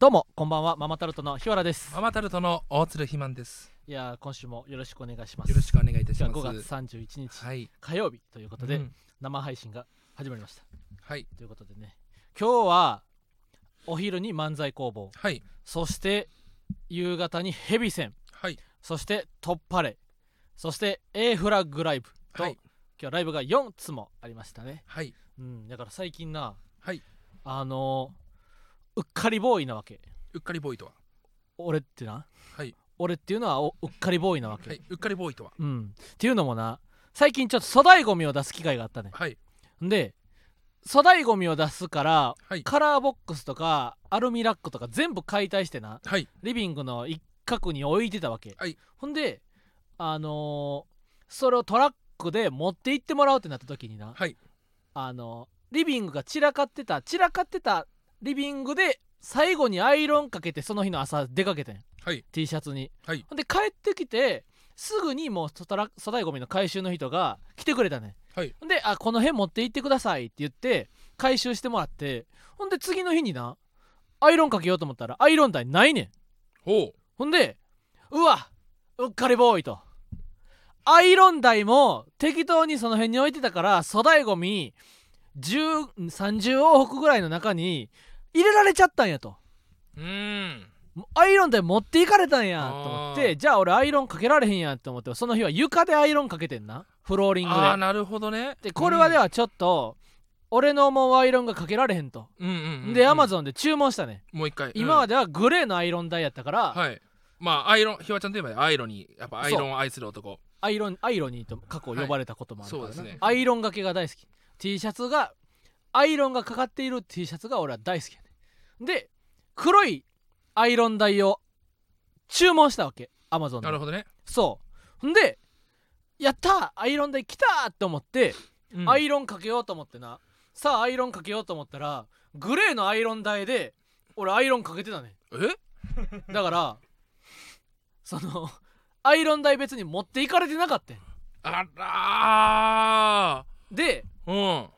どうもこんばんはママタルトの日原ですママタルトの大鶴ひまんです。いやー今週もよろしくお願いしますよろしくお願いいたします。5月31日、はい。火曜日ということで、うん生配信が始まりましたはい。ということでね今日はお昼に漫才工房はい。そして夕方にヘビ戦はい。そして突破レそして A フラッグライブと、はい。今日ライブが4つもありましたねはい。うんだから最近なはい。あのーうっかりボーイなわけうっかりボーイとは？俺ってな？はい。俺っていうのはおうっかりボーイなわけ、はい。うっかりボーイとは？うんっていうのもな最近ちょっと粗大ゴミを出す機会があったねはい。で粗大ゴミを出すからはい。カラーボックスとかアルミラックとか全部解体してなはい。リビングの一角に置いてたわけ、はいほんであのーそれをトラックで持って行ってもらうってなった時にな、はい。あのリビングが散らかってた散らかってたリビングで最後にアイロンかけてその日の朝出かけてん。はい。T シャツに。はい。ほんで帰ってきてすぐにもう粗大粗大ゴミの回収の人が来てくれたねはい。ほんで「あこの辺持って行ってください」って言って回収してもらって。ほんで次の日になアイロンかけようと思ったらアイロン台ないねん。ほほんでうわうっかりボーイと。アイロン台も適当にその辺に置いてたから粗大ゴミ10 30往復ぐらいの中に入れられちゃったんやとう。ん。アイロン台持っていかれたんやと思っあてじゃあ俺アイロンかけられへんやと思ってその日は床でアイロンかけてんなフローリングああ、でなるほどね。でこれはではちょっと、俺の思うアイロンがかけられへんと、うん。うんうんうん。でアマゾンで注文したねもう一回。今まで。ではグレーのアイロン台やったから、はい。まあ、アイロン、ひわちゃんといえばアイロンに、やっぱアイロンを愛する男。アイロンアイロニーと過去呼ばれたこともあるからな、はいそうですねアイロンがけが大好き T シャツがアイロンがかかっている T シャツが俺は大好きやねで黒いアイロン台を注文したわけアマゾンでなるほどね。そう。ほんでやったーアイロン台来たーって思って、うん。アイロンかけようと思ってな。さあアイロンかけようと思ったらグレーのアイロン台で俺アイロンかけてたね。え？だからそのアイロン台別に持っていかれてなかったん。あらでー。うん。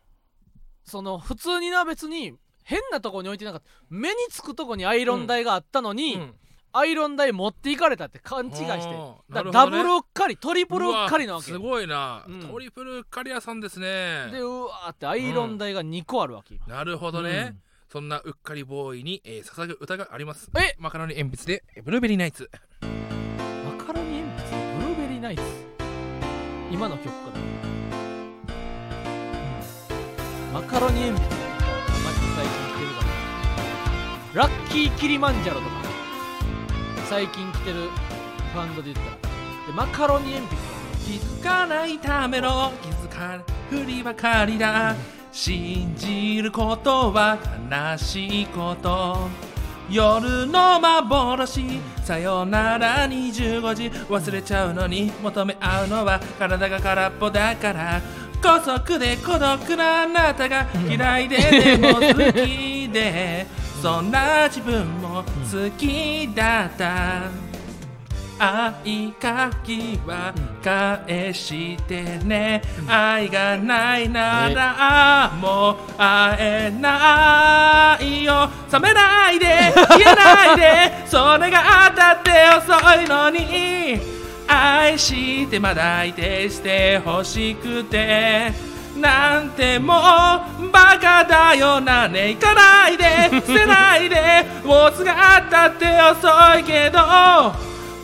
その普通にな別に変なとこに置いてなかった。目につくとこにアイロン台があったのに、うん。アイロン台持っていかれたって勘違いして。ね。ダブルうっかりトリプルうっかりなわけすごいな、うん。トリプルカリアさんですね。でうわーってアイロン台が2個あるわけ、なるほほどね、そんなうっかりボーイに、えー捧ぐ歌があります。え？マカロニ鉛筆でえーブルーベリーナイツ。マカロニ鉛筆ブルーベリーナイツ？今の曲かな、うん。マカロニ鉛筆ラッキーキリマンジャロとか最近来てるバンドで言ったらでマカロニ鉛筆は気づかないための気づかない。ふりばかりだ。信じることは悲しいこと。夜の幻。さよなら25時。忘れちゃうのに求め合うのは体が空っぽだから。孤独で孤独なあなたが嫌いででも好きで。そんな自分も好きだった。愛かきは返してね。愛がないならもう会えないよ。冷めないで消えないでそれが当たって遅いのに。愛してまだ相手してほしくて。なんてもうバカだよ。なね行か ないで。捨てないで。もうすぐ当たって遅いけど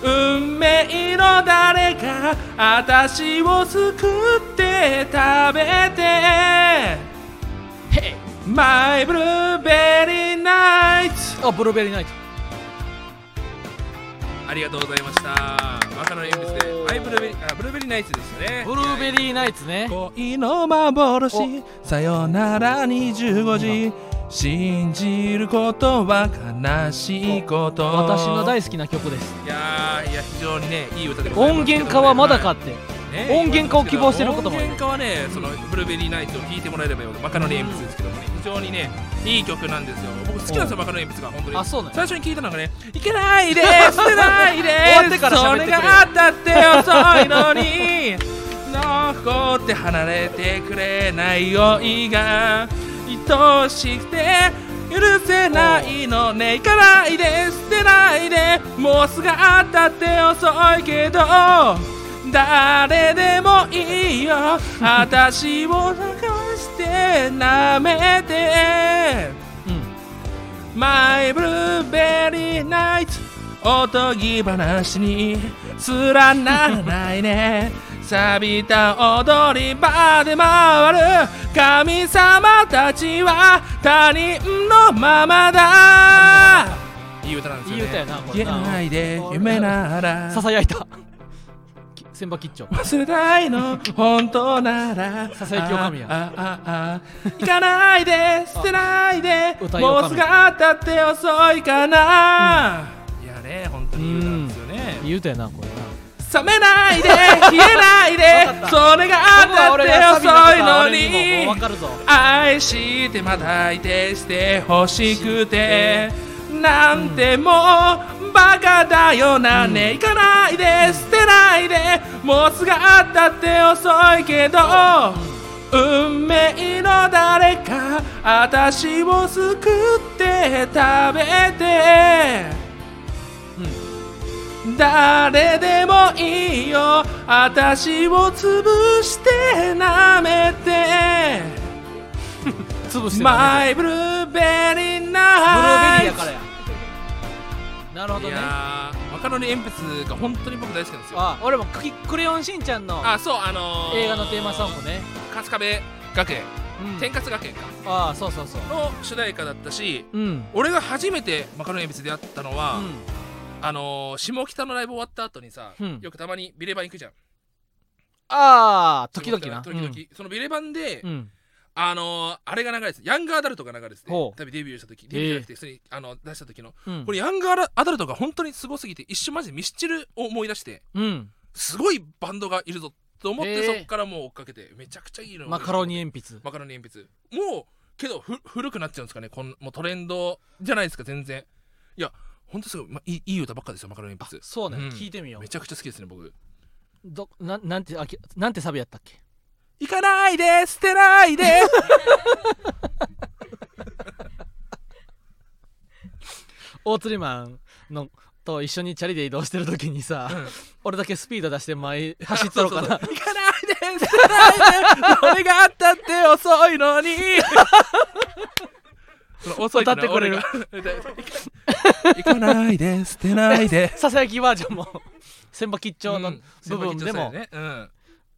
運命の誰か私を救って食べて。My Blueberry Night. あブルーベリーナイトありがとうございました。マカロニ鉛筆でおー。My Blueberry あブルーベリーナイツでしたね。ブルーベリーナイツね。恋の幻さよなら25時。信じることは悲しいこと。私の大好きな曲です。いやーいや非常にねいい歌でございます音源化はまだかってね。音源化を希望してることも音源化はねそのブルーベリーナイツを聴いてもらえればよマカロニ鉛筆ですけどもね非常にねいい曲なんですよ。僕好きなんですよマカロニ鉛筆が本当に。あそう最初に聞いたのがね「いけないで捨てないで終わってからそれが当たって遅いのに残って離れてくれない酔いが愛しくて許せないのね行かないで捨てないでもうす。ぐあったって遅いけど誰でもいいよ。私を流して舐めて。うん。マイブルーベリーナイトおとぎ話にすらならないね。錆びた踊り場で回る。神様たちは他人のままだ。いい歌なんですよね。いい歌やないで夢なら。ささやいた。き千葉吉兆。忘れたいの。本当なら。ささやきおかみや。ああああ行かないで。捨てないで。もうすぐあったって遅いかな、いやね本当にいい歌なんですよね。いい歌やなこれな。冷めないで。消えないで。それがあったって遅いのに。愛してまたいてしてほしくて。なんてもうバカだよな、ね行かないで。捨てないで。もうすぐあったって遅いけど、運命の誰か私を救って食べて。誰でもいいよ。私を潰して舐めて。潰してマイブルーベリーブルーベリーやからやなるほどいねやーマカロニ鉛筆が本当に僕大好きなんですよ。あ俺もクキクレヨンしんちゃんのあそうあのー、映画のテーマソングね。春日部学園。うん。天かす学園か。ああそうそうそう。の主題歌だったしうん。俺が初めてマカロニ鉛筆で会ったのは、うん。あのー、下北のライブ終わった後にさ、うん。よくたまにビレバン行くじゃん。ああ時々な。時々、そのビレバンで、うんうんあのー、あれが流れてたヤングアダルトが流れててほう。多分デビューした時デビューじゃなくて普通にあの出した時の。うん。これヤングアダルトが本当にすごすぎて一瞬マジでミスチルを思い出してうん。すごいバンドがいるぞと思ってそっからもう追っかけてめちゃくちゃいいのマカロニ鉛筆。マカロニ鉛筆。もうけどふ古くなっちゃうんですかねこんもうトレンドじゃないですか全然。いや本当すごい、ま、いいいい歌ばっかですよマカロニあ鉛筆。そうね。うん。聞いてみよう。めちゃくちゃ好きですね僕。どななんてあきなんてサビやったっけ？行かないで捨てないで。大釣りマンのと一緒にチャリで移動してる時にさ、うん。俺だけスピード出して前走っとろうかな行かないで捨てないで。それがあったって遅いのに。遅い歌ってくれる。行かないで捨てないで。ささやきバージョンも。千葉吉兆のうん。部分でも。ね。うん。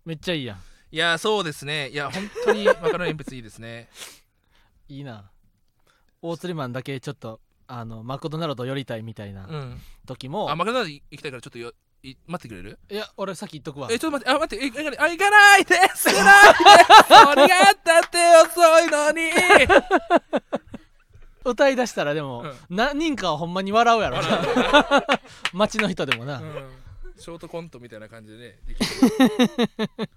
めっちゃいいやんいやそうですね。いや本当にマカロニ鉛筆いいですね。いいな。大釣りマンだけちょっとあのマクドナルド寄りたいみたいなうん。時も、あマカロニ行きたいからちょっとよい待ってくれる？いや俺さっき言っとくわ。えちょっと待ってあ待ってえ行かないあ行かないで捨てないでそれがあったって遅いのに。歌い出したらでも、何人かはほんまに笑うやろ笑 街の人でもな、うん。ショートコントみたいな感じでねできる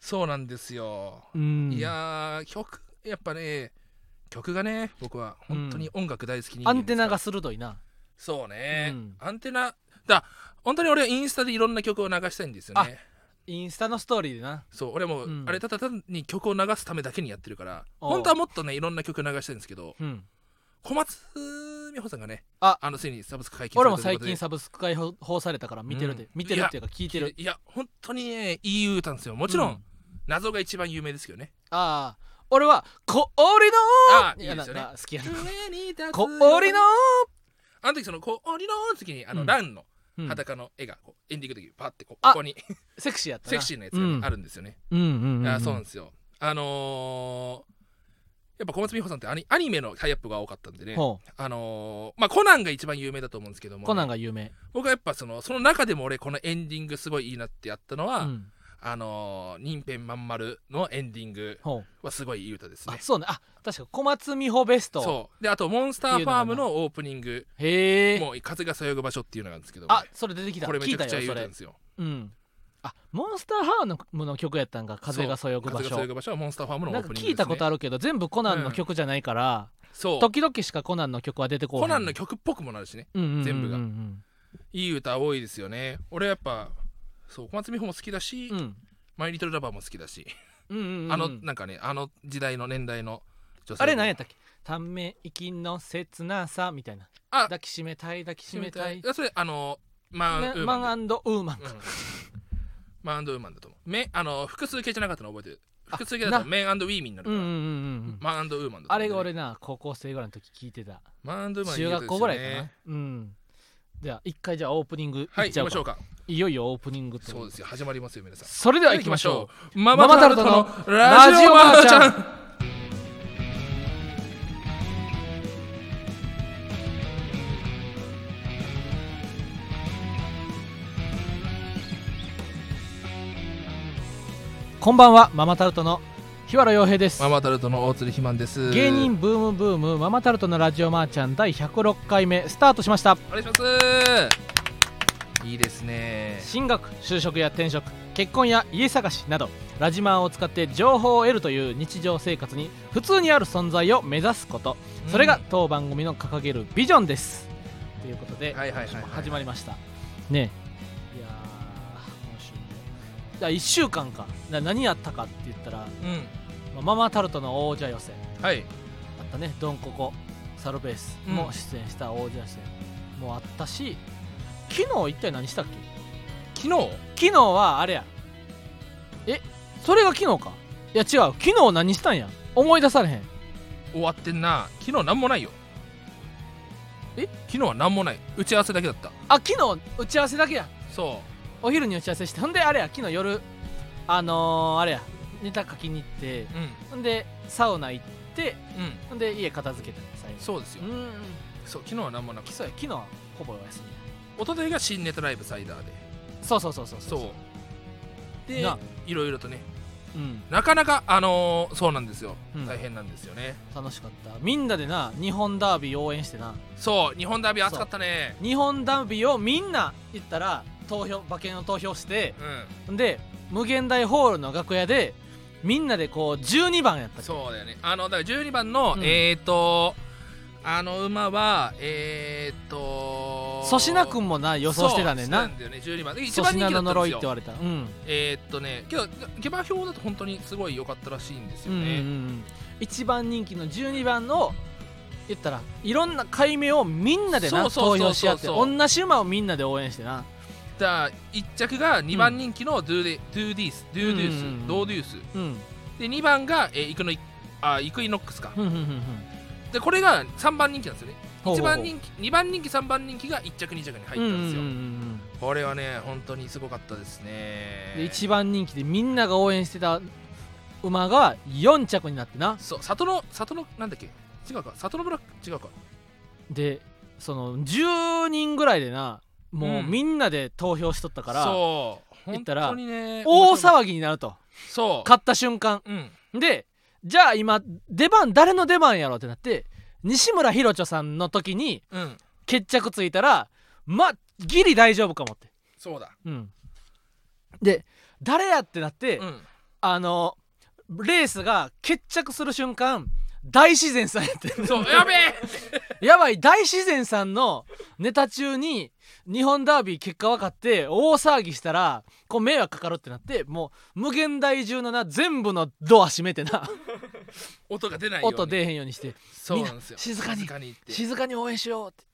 そうなんですよ、うん。いやー曲やっぱね曲がね僕は本当に音楽大好き人間アンテナが鋭いな。そうね、うん。アンテナだ本当に俺はインスタでいろんな曲を流したいんですよね。インスタのストーリーでな。そう俺も、うん。あれただ単に曲を流すためだけにやってるから本当はもっとねいろんな曲流したいんですけどうん。小松美穂さんがねあ。あのついにサブスク解禁俺も最近サブスク解放されたから見てるで、うん。見てるっていうか聞いてる。いや本当にねいい歌なんですよ。もちろん、うん謎が一番有名ですけどね。ああ。俺は氷のああいいやですよね。好きやな。氷のあの時その氷の時にあの、うん。ランのうん。裸の絵がこうエンディングの時にパッてこここに。セクシーやったな。セクシーなやつがあるんですよね、うんうんうん、うん、あそうなんですよ。あのーやっぱ小松美穂さんってアニアニメのタイアップが多かったんでね。ほあのーまあコナンが一番有名だと思うんですけどもうコナンが有名、僕はやっぱそのその中でも俺このエンディングすごいいいなってやったのは、うん、あのー、任編まん丸のエンディングはすごいいい歌ですね。あそうね。あ確か小松美穂ベスト。そう。であとモンスターファームのオープニングへえ。もう風がそよぐ場所っていうのがあるんですけど。もあそれ出てきた。これめちゃくちゃいい歌なんですよ。うん。あモンスターハームの曲やったんか風がそよぐ場風がそ所よぐ場所はモンスターファームのオなんかープニングです、ね、聞いたことあるけど全部コナンの曲じゃないから、そう。時々しかコナンの曲は出てこないコナンの曲っぽくもなるしね。うんうんうんうんうん。全部が。いい歌多いですよね。俺やっぱそう小松美穂も好きだし、うん。マイリトルラバーも好きだし、うんうんうんあのなんかねあの時代の年代の女性あれ何やったっけ？ため息の切なさみたいな。あ。抱きしめたい抱きしめたい。やそれあのマンウねーマン。マンウーマンうん。マンウーマンだと思う。めあの複数形じゃなかったの覚えてる？あ複数形だとメンウィーミンになるから、うんうんうんうんマンウーマンだねあれが俺な高校生ぐらいの時聞いてた。マンウーマン中学校ぐらいかな？うんじゃあ一回じゃあオープニングはいいっちゃうか。行きましょうか。いよいよオープニングと。そうですよ始まりますよ皆さん。それでは行きましょう。マママタルトのラジオマーちゃんこんばんはママタルトの日原洋平です。ママタルトの大鶴ひまんです。芸人ブームブームママタルトのラジオマーちゃん第106回目スタートしました。お願いします。いいですね。進学就職や転職結婚や家探しなどラジマーを使って情報を得るという日常生活に普通にある存在を目指すこと。それが当番組の掲げるビジョンです。ということで、はいはいはいはい。今週も始まりました。ねじゃあ1週間か。な何やったかって言ったら、うん。まあママタルトの王者予選。はい。あったね。ドンココ。サルベースも出演した王者予選。もあったし昨日一体何したっけ？昨日？昨日はあれや。えそれが昨日か？いや違う。昨日何したんや？思い出されへん。終わってんな。昨日なんもないよ。え？昨日はなんもない。打ち合わせだけだった。あ昨日打ち合わせだけや。そお昼に打ち合わせしてほんであれや昨日夜あのー、あれやネタ書きに行ってほんでサウナ行ってうん。ほんで家片付けた最後。そうですよ。うそう昨日はなんもなくそうや昨日はほぼお休一昨日が新ネタライブサイダーで。みそうそうそうそう。そう。でな。いろいろとねうん。なかなかあのーそうなんですよ、うん。大変なんですよね。楽しかった。みんなでな日本ダービー応援してな。そう日本ダービー熱かったね。日本ダービーをみんな行ったら投票馬券を投票してうん。で無限大ホールの楽屋でみんなでこう12番やった。そうだよね。あのだから12番の、うん。えっ、ー、とあの馬はえっ、ー、と粗品君もな予想してたねんそうななんだよね。12番。で一粗番人気の呪いって言われたうん。えーっとねけど下馬評だと本当にすごい良かったらしいんですうんうんうよね、ん。一番人気の12番の言ったらいろんな解明をみんなでな投票し合って同じ馬をみんなで応援してなじゃあ1着が2番人気のドゥデ、ドゥディースドゥデュース、うんうんうんドーデュース。うん。で2番が、えーイクノイあイクイノックスか。ふんふんふんふん。でこれが3番人気なんですよね。ほうほうほう。1番人気2番人気3番人気が1着2着に入ったんですよ、うんうんうんうん。これはね本当にすごかったですね。で一番人気でみんなが応援してた馬が4着になってな。そう里の里のなんだっけ？違うか。里のブラック？違うか。でその10人ぐらいでなもううんみんなで投票しとったから、そう。本言ったら大騒ぎになると。そう。勝った瞬間。うん。でじゃあ今出番誰の出番やろってなって西村ひろちょさんの時にうん。決着ついたらまギリ大丈夫かもって。そうだ。うん。で誰やってなって、うん。あのレースが決着する瞬間大自然さんやってそうやべえ。やばい。大自然さんのネタ中に日本ダービー結果分かって大騒ぎしたらこう迷惑かかるってなってもう無限大中のな全部のドア閉めてな。音が出ないように。音出えへんようにして。そうなんですよ。静かに。静かにって。静かに応援しようって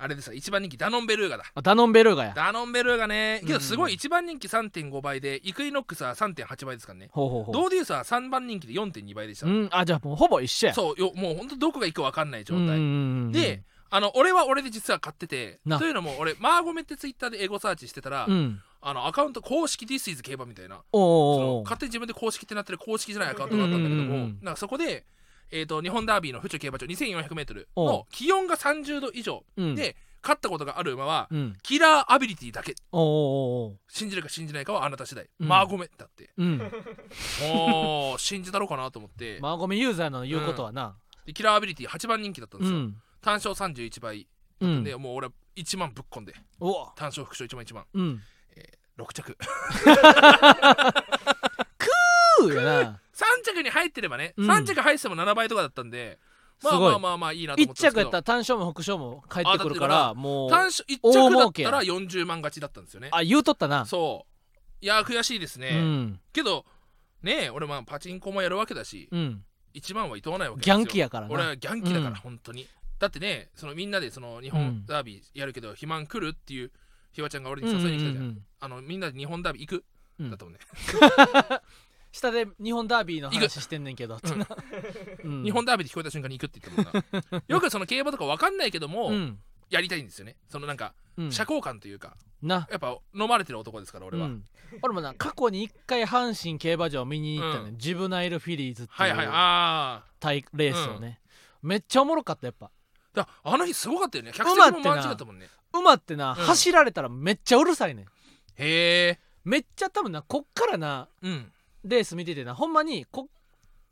あれでさ一番人気ダノンベルーガだ。あダノンベルーガや。ダノンベルーガね。けどすごうんい一番人気3.5倍でイクイノックスは3.8倍ですからね。ほうほうほドーデュースは3番人気で4.2倍でした、ううん。あじゃあもうほぼ一緒や。そう。よもうほんとどこが行くか分かんない状態、うんうんうんであの俺は俺で実は買っててな。というのも俺マーゴメってツイッターでエゴサーチしてたら、うん。あのアカウント公式 This is 競馬みたいな。おその勝手に自分で公式ってなってる公式じゃないアカウントがあったんだけども、うんうんうんうん。なんかそこで、えー、と日本ダービーの府中競馬場 2400m おう。の気温が30度以上うん。で勝ったことがある馬はうん。キラーアビリティだけ。おおお信じるか信じないかはあなた次第、うん。マーゴメだって。うん。もう 信じたろうかなと思って、まあごめんユーザーの言うことはな。でキラーアビリティ8番人気だったんですよ、うん。単勝31倍うんでもう俺1万ぶっ込んでおお単勝副賞1万1万うん。6着。ふうやな3着に入ってればね、うん。3着入ってても7倍とかだったんですまあまあまあまあいいなと思一ってたんですけど。着やったら単勝も副賞も返ってくるからもう単勝1大着だったら40万勝ちだったんですよね。あ言うとったな。そう。いやー悔しいですね、うん。けどねえ俺まあパチンコもやるわけだしうん。一番はいとわないわけですギよャンキやからな。俺はギャンキだから、うん。本当に。だってねそのみんなでその日うん本ダービーやるけど、肥満来るっていうひわちゃん。が俺に誘いに来たじゃん,、うんうんうんあのみんなで日本ダービー行く、うんだったもんね下で日本ダービーの話してんねんけど。ってなうん。日本ダービーで聞こえた瞬間に行くって言ったもんな。よくその競馬とか分かんないけども、うん。やりたいんですよね。そのなんかうん。社交感というか、な。やっぱ飲まれてる男ですから俺は、うん。俺もな過去に一回阪神競馬場見に行ったね、うジブナイルフィリーズってはいはい。いうあレースをね、めっちゃおもろかったやっぱ。だあの日すごかったよね。客席も満ちだったもんね。馬ってな、うん。走られたらめっちゃうるさいねん。へえめっちゃ多分なこっからなうんレース見ててなほんまにこ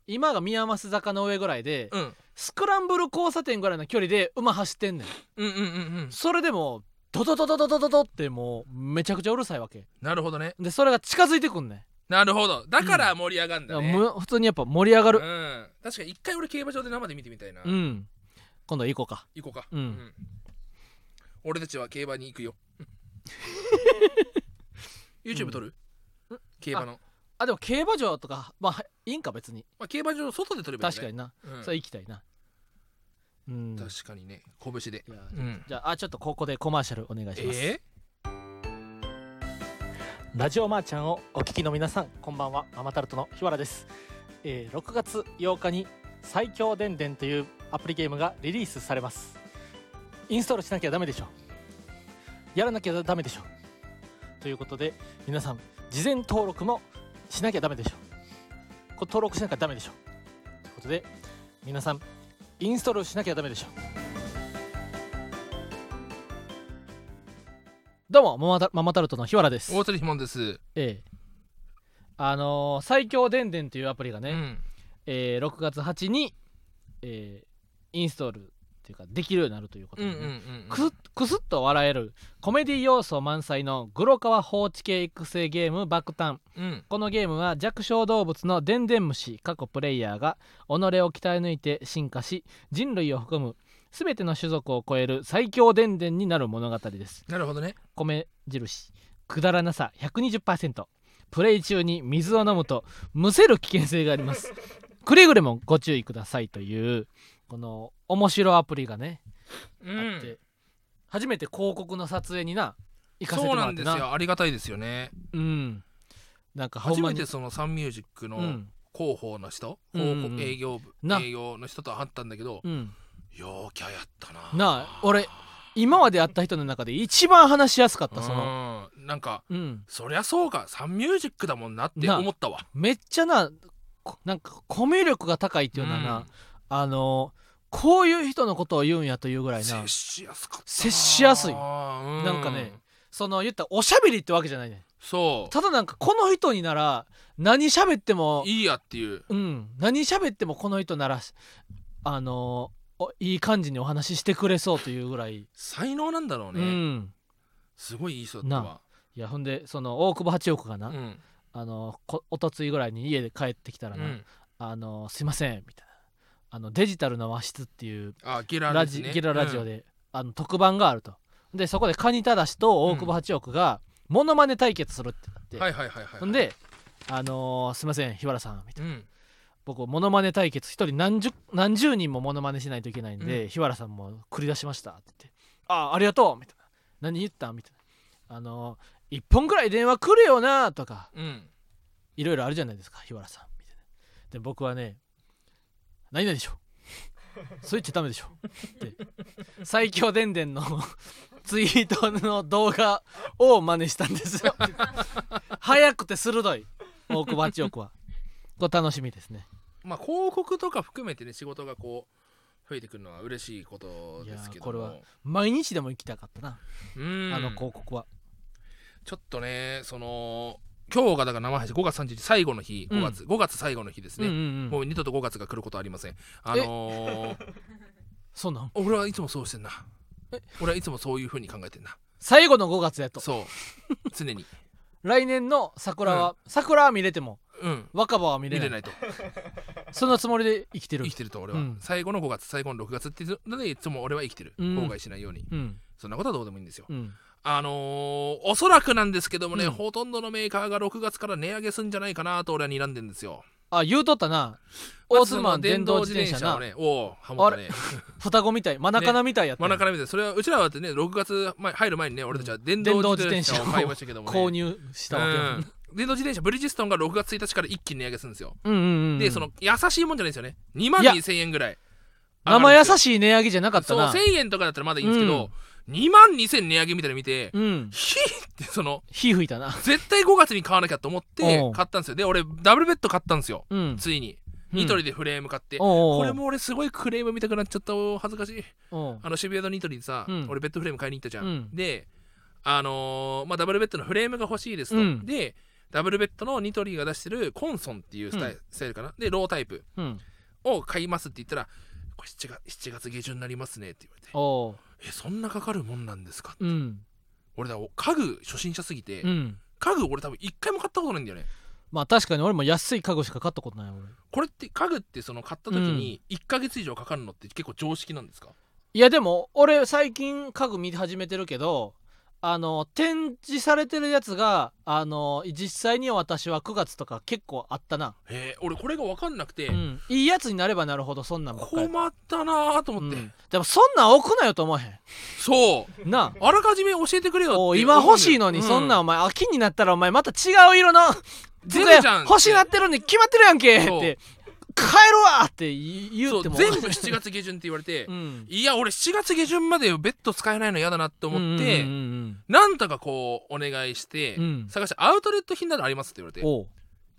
今が宮益坂の上ぐらいで、うん。スクランブル交差点ぐらいの距離で馬走ってんねん。うんうんうんうん。それでもドドドドドドドドってもうめちゃくちゃうるさいわけ。なるほどね。でそれが近づいてくんねなるほど。だから盛り上がるんんだだね、からむ普通にやっぱ盛り上がる。うん。確かに一回俺競馬場で生で見てみたいな、うん。今度行こうか。行こうか、うん。俺たちは競馬に行くよ。YouTube 撮る、競馬の、あでも競馬場とかまあいいんか別に。まあ、競馬場の外で撮ればいい、ね、確かにな、うん。それ行きたいな。うん。確かにね。拳で。いやうん。じゃああちょっとここでコマーシャルお願いします、えラジオマーちゃんをお聞きの皆さんこんばんは。ママタルトの日原です、えー6月8日に最強電電というアプリゲームがリリースされます。インストールしなきゃダメでしょ。やらなきゃダメでしょ。ということで皆さん事前登録もしなきゃダメでしょ。これ登録しなきゃダメでしょ。ということで皆さんインストールしなきゃダメでしょ。どうもママタママタルトの日原です。ー、大鳥ひもんです、ええ。あのー最強電電というアプリがね、うん。えー6月8に、えーインストールっていうかできるようになるということうんでね、うんうんうんくすっと笑える。コメディ要素満載のグロ川放置系育成ゲーム爆誕。うん。このゲームは弱小動物のデンデンムシ過去プレイヤーが己を鍛え抜いて進化し人類を含む全ての種族を超える最強電電になる物語です。なるほどね。米印くだらなさ120%プレイ中に水を飲むとむせる危険性があります。くれぐれもご注意くださいというこの面白アプリがね、うあってん初めて広告の撮影にな行かせてそうもらってな。なんですよ。ありがたいですよね。うん。なんか初めてそのサンミュージックのうん。広報の人、うん営業部な。営業の人と会ったんだけど、うん。陽キャやったな。なあ俺今まで会った人の中で一番話しやすかったその。うん。なんかうん。そりゃそうか。サンミュージックだもんなってな思ったわ。めっちゃなこなんかコミュ力が高いっていうのはな、うんあのこういう人のことを言うんやというぐらいな。接しやすかったな。接しやすい。うん。なんかねその言ったらおしゃべりってわけじゃないねそう。ただなんかこの人になら何喋ってもいいやっていう。うん。何喋ってもこの人ならあのおいい感じにお話ししてくれそうというぐらい、才能なんだろうね、うん。すごいいい人だったわ。いやほんでその大久保八億がな、うん。あのこおとついぐらいに家で帰ってきたらな「うん。あのすいません」みたいなあのデジタルの和室っていうあゲララジゲララジオうんで、あの特番があると。でそこでカニタダシと大久保八億がモノマネ対決するってなって、はいはいはいはいほんで「あのーすいません日原さん」みたいな。うん。僕モノマネ対決一人何十何十人もモノマネしないといけないんで、うん。日原さんも繰り出しましたって言って「ああありがとう」みたいな「何言った?」みたいな「あのー、1本ぐらい電話来るよな」とか。うん。いろいろあるじゃないですか日原さんみたいな。で僕はね「何々でしょそう言っちゃダメでしょ」って。最強電電の ツイートの動画を真似したんです。よ早くて鋭い。大久保八億は。これ楽しみですね。まあ広告とか含めてね仕事がこう増えてくるのは嬉しいことですけどこれは毎日でも行きたかったな、うん。あの広告は。ちょっとねその今日がだから生配信5月30日最後の日5月、5月最後の日ですね、うんうんうん。もう二度と5月が来ることはありません。あのー、そうなん？俺はいつもそうしてんな。俺はいつもそういう風に考えてんな。最後の5月やと。そう。常に。来年の桜は、桜は見れてもうん。若葉は見れない。と。そのつもりで生きてる生きてると俺は、うん。最後の5月最後の6月っていうのでいつも俺は生きてる、うん。後悔しないように。うん。そんなことはどうでもいいんですよ。うんあのー、おそらくなんですけどもね、うん。ほとんどのメーカーが6月から値上げするんじゃないかなと俺は睨んでんですよ。あ言うとったな。オースマン電動自転車な。をねおおハモったね。双子みたい。マナカナみたいやった真ん中から見てそれはうちらはね6月前入る前にね俺たちは電動自転車を買いましたけども、ね、購入したわけやうん。電動自転車ブリヂストンが6月1日から一気に値上げするんですよ、うんうんうんでその優しいもんじゃないですよね。2万いや2000円ぐらい。生優いしい値上げじゃなかったそうな1000円とかだったらまだいいんですけど、2万2000値上げみたいなの見て、うん。ってその火吹いたな。絶対5月に買わなきゃと思って買ったんですよ。で俺ダブルベッド買ったんですよ。うん。ついに。うん。ニトリでフレーム買って、おうおう。おうこれも俺すごいクレーム見たくなっちゃったお恥ずかしい。あの渋谷のニトリでさ、うん。俺ベッドフレーム買いに行ったじゃん、うん。であのーまあダブルベッドのフレームが欲しいですと、うん。でダブルベッドのニトリが出してるコンソンっていうスタイル,、かな。でロータイプうん。を買いますって言ったらこれ7月 ,7 月下旬になりますねって言われて。おう。えそんなかかるもんなんですか？うん。俺だ家具初心者すぎて、うん。家具俺多分一回も買ったことないんだよね。まあ確かに俺も安い家具しか買ったことない俺。これって家具ってその買った時に1ヶ月以上かかるのって結構常識なんですか、いやでも俺最近家具見始めてるけどあの展示されてるやつがあの実際に私は9月とか結構あったな、へえ俺これが分かんなくて、うん、いいやつになればなるほどそんなんばっかり、困ったなーと思って、うん。でもそんなん置くなよと思わへそう。んなあ。らかじめ教えてくれよってお今欲しいのにそんなんうお前秋になったらお前また違う色の出るじゃん欲しいなってるのに決まってるやんけって帰るわって言そうても。全部7月下旬って言われて、うん。いや俺7月下旬までベッド使えないの嫌だなって思って、うんうんうんなんとかこうお願いして、うん。探してアウトレット品などありますって言われて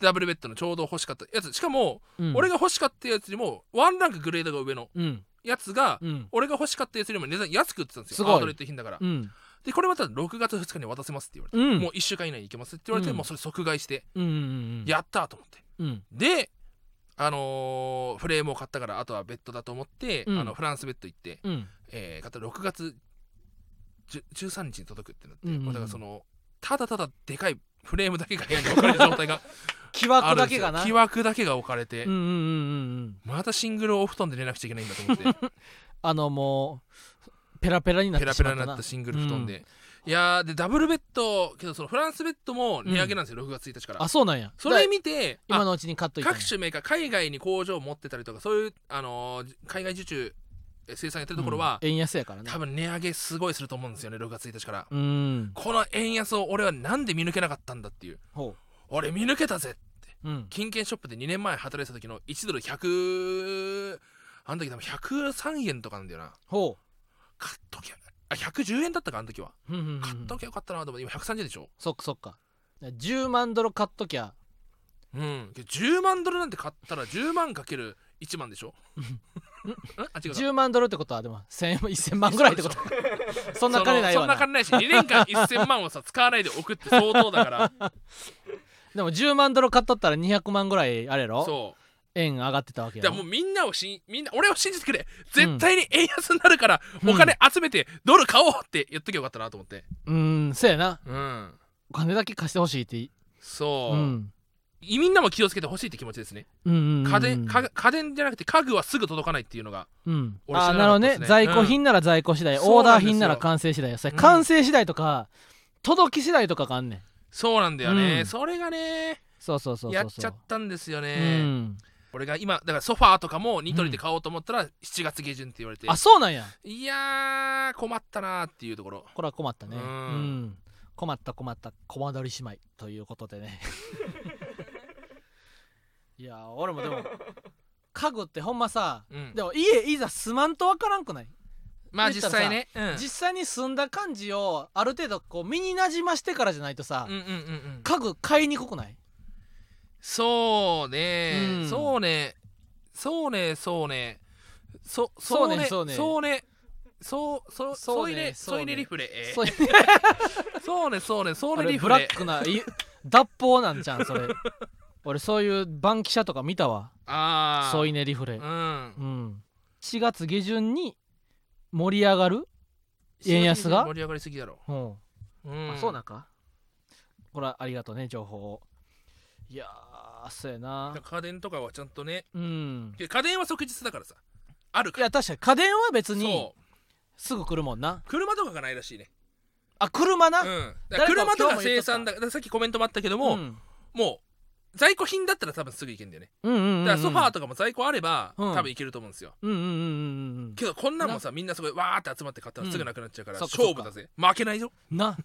ダブルベッドのちょうど欲しかったやつ。しかも、うん。俺が欲しかったやつよりもワンランクグレードが上のうん。やつが、うん。俺が欲しかったやつよりも値段安く売ってたんですよアウトレット品だから、うん。でこれまた6月2日に渡せますって言われて、うん。もう1週間以内に行けますって言われて、うん。もうそれ即買いして、うんうんうんやったと思って。うん。であのーフレームを買ったからあとはベッドだと思って、うん。あのフランスベッド行って、うん。えー、買った6月10 13日に届くってなって、うんうんうん。もうだからそのただただでかいフレームだけが部屋に置かれる状態が 木あ枠るんですよ。だけがな木枠だけが置かれて、うんうんうんうんうん。またシングルお布団で寝なくちゃいけないんだと思って。あのもうペラペラになっペラてしまったな。ペラになったシングル布団で、いやーでダブルベッドけどそのフランスベッドも値上げなんですよ、6月1日から。あそうなんや。それだ見てあ今のうちに買っといたんや。各種メーカー海外に工場を持ってたりとかそういう、あのー海外受注え生産やってるところは、うん。円安やからね。多分値上げすごいすると思うんですよね6月1日から、うん。この円安を俺はなんで見抜けなかったんだっていう。ほ俺見抜けたぜううん。金券ショップで2年前働いてた時の1ドル100あの時多分103円とかなんだよな。ほ買っときゃあ110円だったかあの時は。ううんうんうん。買っときゃよかったなと思って今130円でしょ？そっかそっか。10万ドル買っときゃ。うん。10万ドルなんて買ったら10万かける1万でしょ？ん？あ違うか10万ドルってことはでも1000 1000万ぐらいってこと？そんな金ないわな。そんな金ないし2年間1000万をさ使わないで送って相当だから。でも10万ドル買っとったら200万ぐらいあれやろ？そ円上がってたわけだからもうみんなをしみんな俺を信じてくれ。絶対に円安になるからうん。お金集めてドル買おうって言っときゃよかったなと思って。うんそうやな。うん。お金だけ貸してほしいって。そう。う、ん。みんなも気をつけてほしいって気持ちですね。うんうんうん家電家家電じゃなくて家具はすぐ届かないっていうのがうん、俺知らあなるほどね。なかったですね在庫品なら在庫次第、うんオーダー品なら完成次第それうん。完成次第とか、届き次第とかがあんねん。そうなんだよね、うん。それがねそうそうそうそうそう。やっちゃったんですようね、ん、俺が今だからソファーとかもニトリで買おうと思ったら7月下旬って言われて、あそうなんや。いやー困ったなーっていうところ。これは困ったね。ううん。ん、困った困ったコマ撮り姉妹ということでね。いや俺もでも 家具ってほんまさうん。でも家いざ住まんとわからんくない、まあ言ったらさ実際ね、うん、実際に住んだ感じをある程度こう身になじましてからじゃないとさ、うんうんうんうん。家具買いにくくない？そうね、うん。そうね。そうねそうね。そそうねそうねそうね。そうそうそうねそうねそうね。そうねリフレ。えそうそうね そうねそうねあれブラリフレ。ックない脱法なんじゃんそれ。俺そういうバンキシャとか見たわ。ああ添い寝リフレ。うん。うん。4月下旬に盛り上がる？円安が？盛り上がりすぎだろ。うん、うん。あそうなんか。これはありがとうね情報を。いやーそうやな。家電とかはちゃんとねうん。家電は即日だからさ。あるいから。や確かに。家電は別にすぐ来るもんな。車とかがないらしいね。あ車な、うん。車とか生産だだか。らさっきコメントもあったけども、ん。も在庫品だったら多分すぐ行けんだよね。うんうんうんうんだからソファーとかも在庫あれば、うん。多分行けると思うんですよ。うんうんうんうんうんけどこんなんもさみんなすごいわーって集まって買ったらすぐなくなっちゃうから、勝負だぜ。負けないよな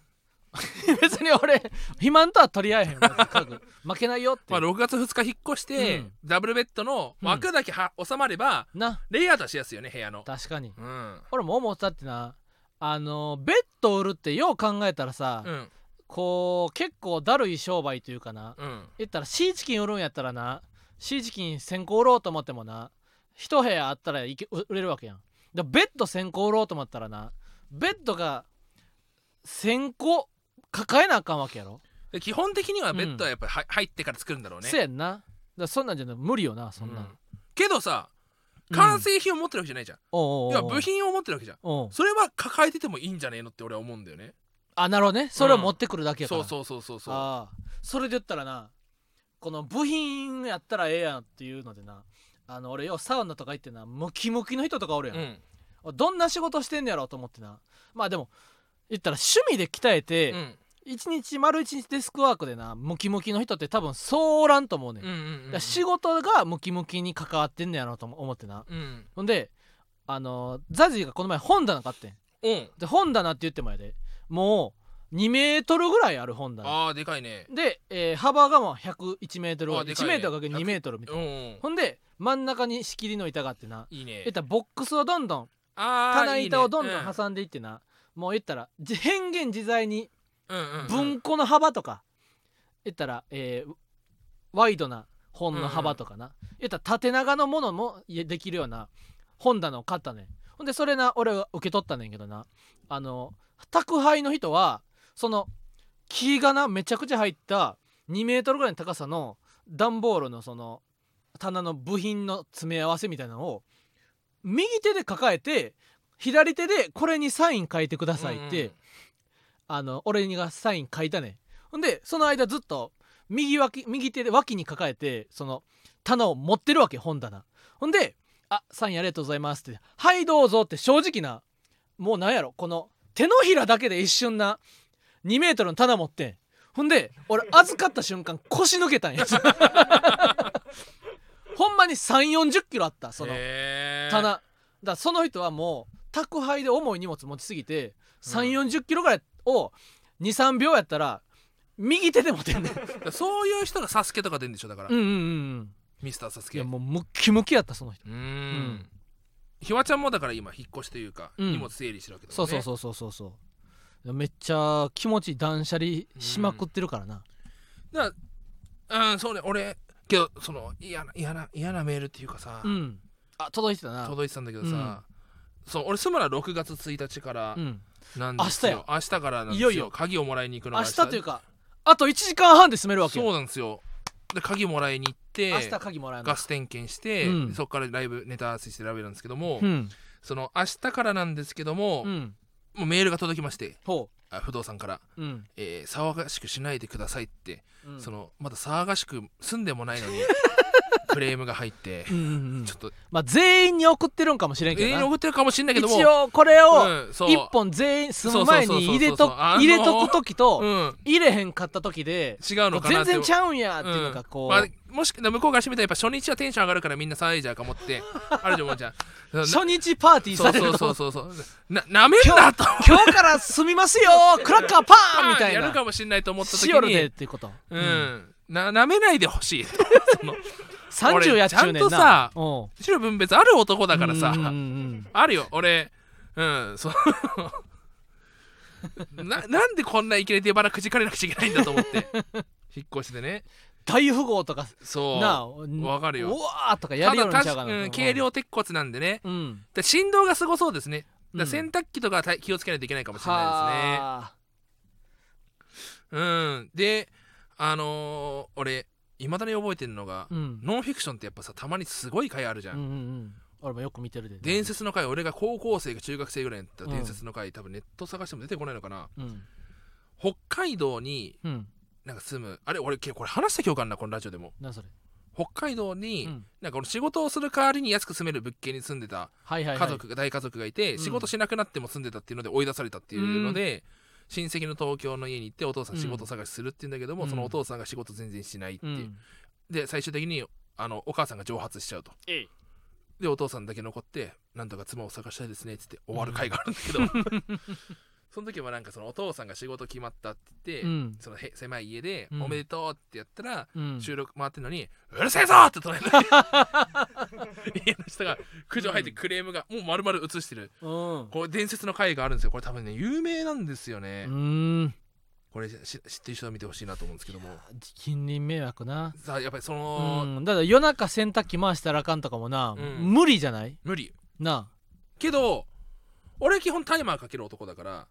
別に俺肥満とは取り合えへん。負けないよって、まあ、6月2日引っ越して、うん。ダブルベッドの枠だけは、収まればな。レイアウトはしやすいよね部屋の。確かに。うん。俺も思ったってな。あのベッド売るってよう考えたらさ、うん。こう結構だるい商売というかな。うん。言ったらシーチキン売るんやったらな。シーチキン1000個売ろうと思ってもな。一部屋あったらいけ売売れるわけやん。でベッド1000個売ろうと思ったらな。ベッドが1000個抱えなあかんわけやろ。で基本的にはベッドはやっぱりは入ってから作るんだろうね。せやんな。だからそんなんじゃない無理よなそんなん、うん。けどさうん。完成品を持ってるわけじゃないじゃん、おうおうおう。いや部品を持ってるわけじゃん。おう。それは抱えててもいいんじゃねえのって俺は思うんだよね。あなるほどね。それを持ってくるだけやから、そうそうそうそうそう。ああ。それで言ったらなこの部品やったらええやんっていうのでなあの俺ようサウナとか行ってなムキムキの人とかおるやん、うん。どんな仕事してんねやろうと思ってな。まあでも言ったら趣味で鍛えて、うん。一日丸一日デスクワークでなムキムキの人って多分そうおらんと思うねん、うんうんうん仕事がムキムキに関わってんねやろうと思ってな。うん。ほんであのザジーがこの前本棚買ってん。うん。で本棚って言ってもやで。もう2メートルぐらいある本棚。ああでかいね。で、えー幅がもう101メートル1ね。メートルかける2メートルみたいな。うんうんほんで真ん中に仕切りの板があってな。いいね。言ったらボックスをどんどんあー棚板をどんどいいねん挟んでいってなもう言ったらじ変幻自在に文庫の幅とか言ったら、えーワイドな本の幅とかな、言ったら縦長のものもいできるような本棚を買ったね。んほんでそれな俺は受け取ったねんけどな。あの宅配の人はその木がなめちゃくちゃ入った2メートルぐらいの高さの段ボールのその棚の部品の詰め合わせみたいなのを右手で抱えて左手でこれにサイン書いてくださいって、あの俺がサイン書いたねん。ほんでその間ずっと右脇右手で脇に抱えてその棚を持ってるわけ本棚。ほんで「あサインありがとうございます」って「はいどうぞ」って正直なもうなんやろこの手のひらだけで一瞬な2メートルの棚持ってん。ほんで俺預かった瞬間腰抜けたんや。ほんまに3 4 0キロあったその棚。だその人はもう宅配で重い荷物持ちすぎて3 4 0キロぐらいを23秒やったら右手で持てんねん。そういう人がサスケとか出るんでしょだから、うんうんうんミスターサスケ。いやもうムッキムキやったその人。うーん。ひわちゃんもだから今引っ越しというか、うん。荷物整理してるわけだもね。そうんそうそうそうそうそう。めっちゃ気持ちいい断捨離しまくってるからな、だからうんそうね。俺けどその嫌な嫌な嫌なメールっていうかさ、うん。あ届いてたな。届いてたんだけどさ、そう俺住むのは6月1日からうん。なんですよ、明明日からなんですよ。いよいよ。鍵をもらいに行くの明が日。というかあと1時間半で住めるわけそうよなんですよ。で鍵もらいに行って明日鍵もらガス点検して、うん。そこからライブネタ合わせしてライブなんですけども、うん。その明日からなんですけども、うん。もうメールが届きましてほあ不動産から、ううん、えー騒がしくしないでくださいって、うん、そのまだ騒がしく住んでもないのにクレームが入ってちょっと。まあ全員に送ってるんかもしれんけ永遠にどな送ってるかもしれないけども。一応これを一本全員住む前に入れと入れとく時とうん、入れへんかった時で違うのかなって。全然ちゃうんやっていうのがこう、まあ、もし向こうが閉めたらやっぱ初日はテンション上がるからみんな騒いじゃうかもって。あるじゃん。ゃんな初日パーティーされるそうそうそうそう。ななめんなと。今日から住みますよ クラッカーパーンみたいやるなかもしれないと思った時しよるでっにていうこと、うん、ななめないでほしい。とその30やっちゃんとさうん白分別ある男だからさ、うんうんうんあるよ俺。うんそう。ななんでこんないきなり出腹くじかれなくちゃいけないんだと思って。引っ越しでね。大富豪とかそう。なあわかるよ。うわーとかやたるようにちゃうかなうん軽量鉄骨なんでね。うん。で振動がすごそうですね。だ洗濯機とか気をつけないといけないかもしれないはですね。うん。であのー俺いまだに覚えてるのが、ーうん。ノンフィクションってやっぱさたまにすごい回あるじゃん、うんうんうん。俺もよく見てるで。伝説の回俺が高校生か中学生ぐらいだった伝説の回、多分ネット探しても出てこないのかな。うん。北海道にうん。なんか住むあれ俺けこれ話した記憶あるなこのラジオでも。何それ？北海道に、うん。なんかこの仕事をする代わりに安く住める物件に住んでたはいはいはい。家族が、大家族がいて、うん仕事しなくなっても住んでたっていうので追い出されたっていうので、親戚の東京の家に行ってお父さんうん。仕事探しするって言うんだけども、うん。そのお父さんが仕事全然しないっていう、うん。で最終的にあのお母さんが蒸発しちゃうと。でお父さんだけ残ってなんとか妻を探したいですねっつって終わる回があるんだけど、その時はなんかそのお父さんが仕事決まったって言って、うん。そのへ狭い家で、うん。おめでとうってやったら、うん。収録回ってんのに「うるせえぞ!」って隣の 家の人が苦情入ってクレームがもう丸々映してる。うん。これ伝説の回があるんですよ。これ多分ね有名なんですよね、うん。これし知ってる人は見てほしいなと思うんですけども。近隣迷惑な。さあやっぱりそうの、ん。だから夜中洗濯機回したらあかんとかもな、うん。無理じゃない？無理。なけど俺基本タイマーかける男だからあ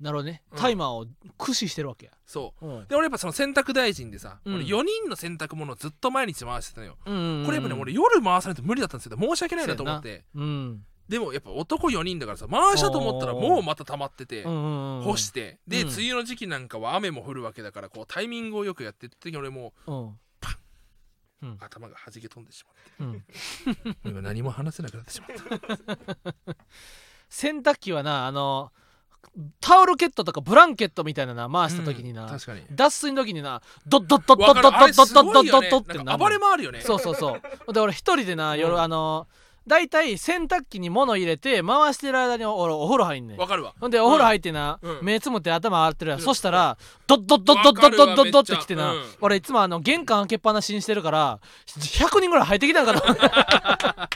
なるほどね。うん。タイマーを駆使してるわけや、そう。うんで俺やっぱその洗濯大臣でさ、うん。俺4人の洗濯物をずっと毎日回してたのよ、うんうんうんこれやっぱね俺夜回さないと無理だったんですよ申し訳ないなと思って。うん。でもやっぱ男4人だからさ回したと思ったらもうまた溜まってて、うんうんうん干して。で、うん。梅雨の時期なんかは雨も降るわけだからこうタイミングをよくやってって時に俺もうん。ううん。頭が弾け飛んでしうんまって。今何も話せなくなってしまった。洗濯機はなあのタオルケットとかブランケットみたいなな回した時にな、うん確かに。脱水の時にな。ドッドッドッドッドッドッドッドッドッドッってなる暴れ回るよねそうそうそうで俺一人でな夜、うんあの大体洗濯機に物入れて回してる間に俺お風呂入んねんわかるわほんでお風呂入ってな、うん目つむって頭洗ってるやん、うんそしたらドッドッドッドッドッドッドッドッってきてな、うん俺いつもあの玄関開けっぱなしにしてるから100人ぐらい入ってきたんかな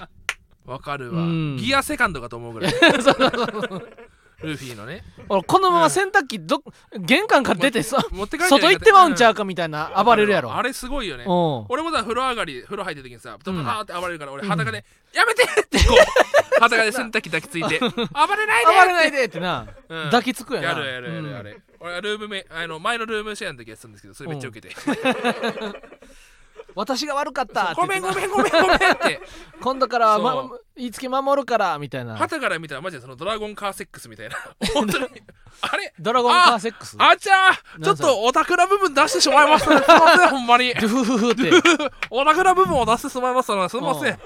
わかるわ、うんギアセカンドかと思うぐらいそうそうそうルフィのね。俺このまま洗濯機ど玄関から出てさ持って帰って外行ってまうんちゃうかかみたいな暴れるやろ。あれすごいよね。うん。俺もだ風呂上がり風呂入ってる時にさドうん。カーって暴れるから俺裸で「やめて!」ってこう 裸で洗濯機抱きついて「暴れないで!」暴れないでってな、うん。抱きつくやな。やるやるやるうん。あれ。俺はルームメあの前のルームシェアの時やってたんですけどそれめっちゃ受けて 私が悪かったごめんごめんごめんごめんって。今度から、まそ、言いつけ守るからみたいな。旗から見たらマジでそのドラゴンカーセックスみたいな。本当に。あれ？ドラゴンカーセックス？あちゃー。ちょっとオタクな部分出してしまいましたねすいませんほんまに。オタクな部分を出してしまいましたねすいません。うん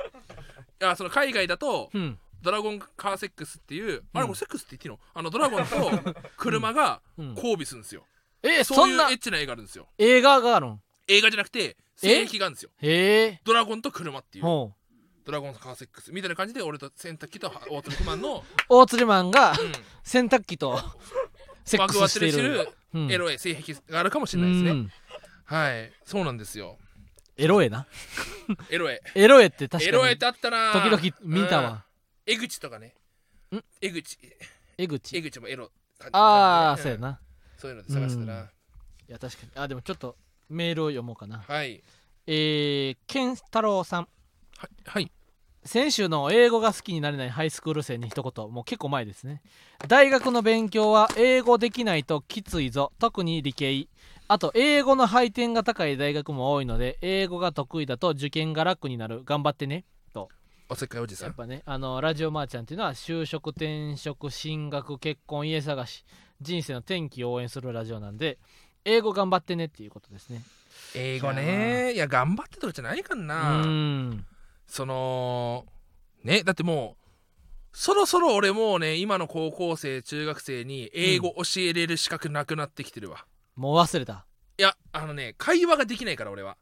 いやその海外だとうん。ドラゴンカーセックスっていう、あれうんこれセックスって言っていいの？あのドラゴンと車がうん。交尾するんですよ、えそんいうエッチな映画あるんですよ。映画があるん？映画じゃなくて性癖があるんですよ。へえ。ドラゴンと車っていう。ほう。ドラゴンカーセックスみたいな感じで俺と洗濯機と大鶴ひまんの、大釣りマンがう洗濯機とセん、ックスしているうん。るエロい性癖があるかもしれないですね、うん。はい。そうなんですよ。エロエな。エロエ。エロエって確かに。エロエってあったな時々見たうん。わ江口とかね。ん？江口。江口？江口もエロああ感じ。んそうやな。そういうので探してたな、うん。いや確かに。あでもちょっとメールを読もうかな。はい。えー、ケン太郎さん。ははい。先週の英語が好きになれないハイスクール生に一言。もう結構前ですね。大学の勉強は英語できないときついぞ。特に理系。あと英語の配点が高い大学も多いので英語が得意だと受験が楽になる。頑張ってね。おせっかいおじさん。やっぱねあのラジオマーちゃんっていうのは就職転職進学結婚家探し。人生の転機を応援するラジオなんで英語頑張ってねっていうことですね。英語ね。いや頑張ってとかじゃないかんうな、ん。そのねだってもうそろそろ俺もうね今の高校生中学生に英語教えれる資格なくなってきてるわ、もう忘れた。いやあのね会話ができないから俺は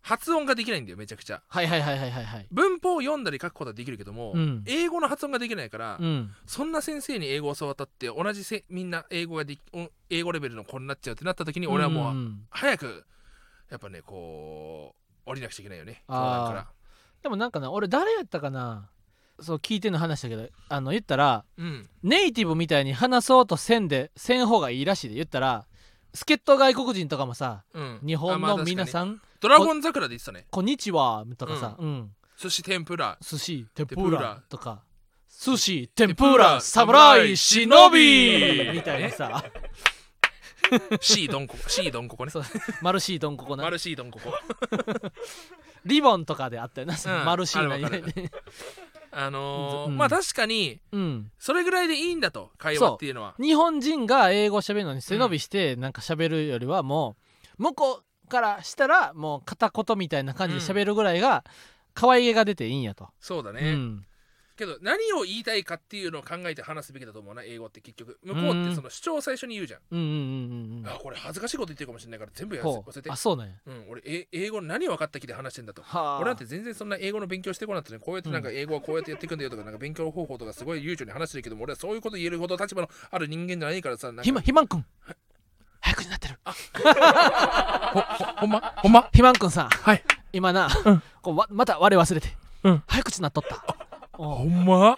発音ができないんだよめちゃくちゃ。はいはいはいはいはいはい。文法を読んだり書くことはできるけども、うん。英語の発音ができないから、うん。そんな先生に英語を教わったって同じせみんな英語ができお英語レベルの子になっちゃうってなった時に俺はもう、ん早くやっぱねこう降りなくちゃいけないよね。から。でもなんかな俺誰やったかな？そう聞いてんの話だけどあの言ったらうん。ネイティブみたいに話そうとせんでせん方がいいらしいで。言ったら助っ人外国人とかもさうん。日本の皆んさんドラゴン桜で言ってたね「こんにちは」とかさ、うん。寿司天ぷら。寿司天ぷら。らとか。寿司天ぷら侍忍侍び。みたいなさ。C どんここ C どんここね。そう。マルシードンここなマル C どんここリボンとかであったよな、うん。マルシー何あるわか々あのーうん。まあ確かにうん。それぐらいでいいんだと会話っていうのは。日本人が英語喋るのに背伸びしてなんか喋るよりはもう向こうからしたらもう片言みたいな感じで喋るぐらいが可愛げが出ていいんやと、そうだね、うん。けど何を言いたいかっていうのを考えて話すべきだと思うな英語って結局。向こうってその主張を最初に言うじゃん、うんうんうんうんあこれ恥ずかしいこと言ってるかもしれないから全部やらせほ忘れて。うあそうなんや。うん、俺え英語何分かった気で話してんだと。はあ。俺なんて全然そんな英語の勉強してこなくてねこうやってなんか英語はこうやってやっていくんだよとかなんか勉強方法とかすごい悠長に話してるけども俺はそういうこと言えるほど立場のある人間じゃないからさなんか。ひまひまんくん早口になってる。ほほほんま？ほんま？ひまんくんさん。はい。今な、うん。こうわまた我忘れて、うん。早口になっとった。おほんま？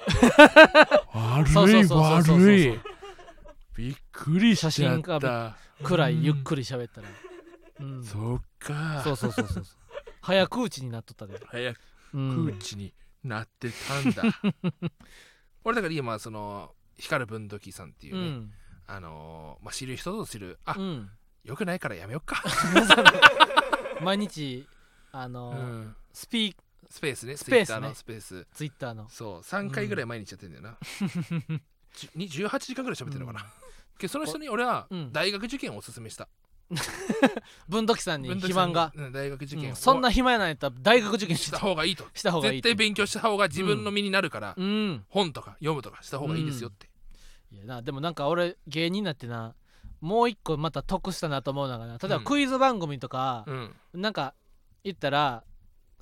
悪そうそうそうそうそうそう。悪い。びっくりしちゃ写真がったくらいゆっくり喋ったら、うん、そそっか。うそうそうそうそう。早口になっとったで、早くうん空地になってたんだ、俺だから今その光る文土器さんっていうね、うんあのーまあ、知る人ぞ知る。あ、うん、よくないからやめよっか、毎日あうの、ん、スピースペースね。スペースのスペース。ツイッターの。そう。3回ぐらい毎日やってんだよな、じゅに18時間ぐらい喋ってるのかな、けどその人に俺はうん。大学受験をおすすめした、文土器さんに肥満が、大学受験を。うん。そんな暇やないやったら大学受験しした方がいいと。した方がいい絶対勉強した方が自分の身になるから、うん。本とか読むとかした方がいいですよって、いやなでもなんか俺芸人になってなもう一個また得したなと思うのがな例えばうん。クイズ番組とか、うん。なんか言ったら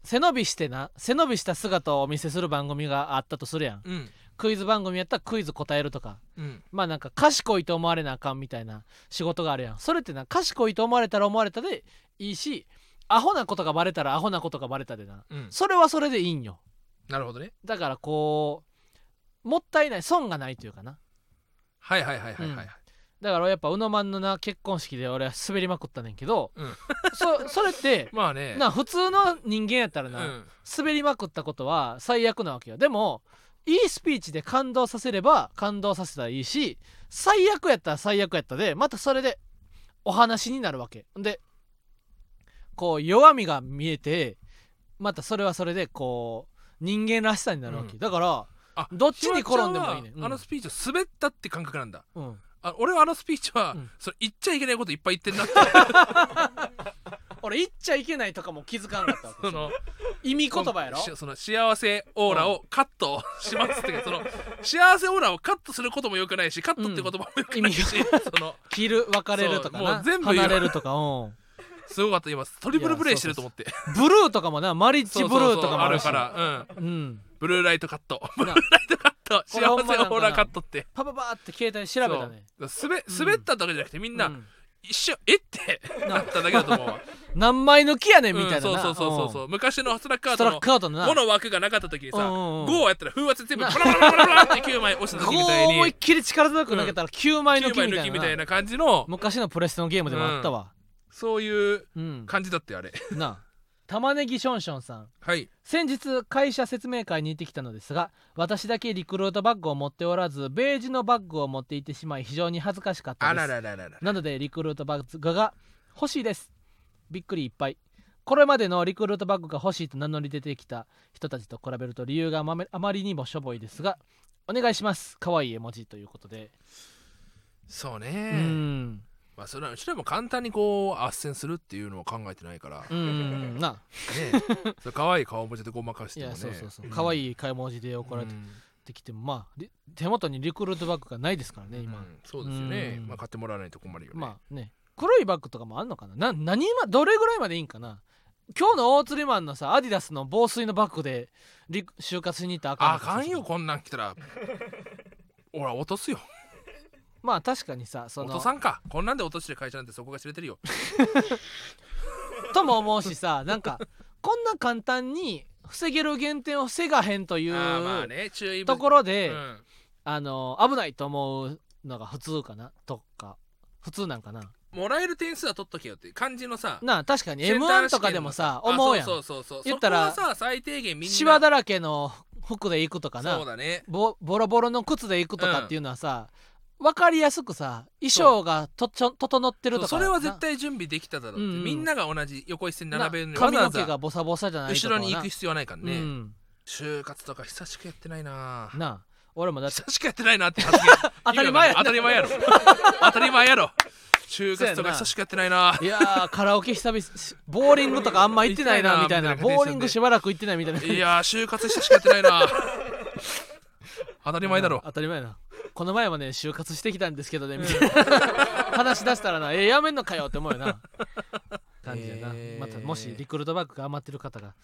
背伸びしてな背伸びした姿をお見せする番組があったとするやん。うん。クイズ番組やったらクイズ答えるとか。うん。まあなんか賢いと思われなあかんみたいな仕事があるやん。それってな賢いと思われたら思われたでいいしアホなことがバレたらアホなことがバレたでな。うん。それはそれでいいんよ。なるほどね。だからこうもったいない損がないというかなはいはいはいはいはい、うん。だからやっぱ宇野マンのな結婚式で俺は滑りまくったねんけど、うん。そそれって まあね。な普通の人間やったらな、うん。滑りまくったことは最悪なわけよ。でもいいスピーチで感動させれば感動させたらいいし最悪やったら最悪やったでまたそれでお話になるわけ。でこう弱みが見えてまたそれはそれでこう人間らしさになるわけ、うん。だからあどっちに転んでもいいね。ん。はあのスピーチを滑ったって感覚なんだ。うん。あ俺はあのスピーチは、うん。それ言っちゃいけないこといっぱい言ってんなって。俺言っちゃいけないとかも気づかんかったわけその意味言葉やろ？しその幸せオーラをカットしますってその幸せオーラをカットすることもよくないしカットって言葉もよくないし、うん。その切る別れるとかもなう全部離れるとかうん。すごかった。今トリプルプレイしてると思って。ブルーとかもなマリッジブルーとかもあるから、うん、うんブルーライトカット。ブルなーライトカット。幸せオーラカットって。パパパーって携帯調べたね。そう。滑滑っただけじゃなくてみんな、うん。一瞬えってな。っただけだと思う。わ 何枚抜きやねんみたいなな。うんそうそうそうそうそう。昔のストラックアートのクアウトのな。5の枠がなかった時にさうんうんうん。5をやったら風圧全部バラバラバラバラって9枚押した時みたいに。思いっきり力強く投げたら9枚抜9き枚みたいなな。抜きみたいな感じの昔のプレステのゲームでもあったわ。そういううん。感じだってあれ。な。あ玉ねぎションションさん。はい。先日会社説明会に行ってきたのですが私だけリクルートバッグを持っておらずベージュのバッグを持っていてしまい非常に恥ずかしかったあです。ららららら。なのでリクルートバッグが欲しいです。びっくりいっぱい。これまでのリクルートバッグが欲しいと名乗り出てきた人たちと比べると理由があまめあまりにもしょぼいですがお願いします。可愛い絵文字ということで、うそうね。んまあそれはうちらも簡単にこう斡旋するっていうのを考えてないから。うねんな それ可愛い顔文字でごまかしいてもね。やそうそうそう。可愛いい絵文字で送られうんてきてもまあリ手元にリクルートバッグがないですからね今、うんそうですよね。うん。まあ買ってもらわないと困るよね。まあね。黒いバッグとかもあんのかな？な何まどれぐらいまでいいんかな？今日の大釣りマンのさアディダスの防水のバッグでリ就活しに行ったらあかんあのか。かんよこんなん来たら。ほら落とすよまあ確かにさその落とさんか。こんなんで落としてる会社なんてそこが知れてるよ。とも思うしさなんかこんな簡単に防げる減点を防がへんというあーまあね注意ところで、うん。あの危ないと思うのが普通かなとか。普通なんかな。もらえる点数は取っとけよって感じのさなあ確かにセンター M1 とかでもさ思うやん。あそうそうそうそう。言ったらそこはさ最低限みんな。シワだらけの服で行くとかな。そうだね。ボボロボロの靴で行くとかっていうのはさ、分かりやすくさ衣装がとちょ整ってるとかそれは絶な対準備できただろうって、うんうん。みんなが同じ横一線に並べるのにな髪の毛がボサボサじゃないとかはな。後ろに行く必要はないからね、うん、就活とか久しくやってないな。なあ俺もだって久しくやってないなって発言。当たり前や当たり前やろ。当たり前やろ。就活とか久しくやってないな。いやーカラオケ久々しボーリングとかあんま行ってないなみたいな。いなボーリングしばらく行ってないみたいな。いやー就活久しくやってないな当たり前だろ。当たり前だ。この前もね就活してきたんですけどねみたいな。話し出したらなえー、やめんのかよって思うよな。感じやな、えー。またもしリクルートバッグが余ってる方が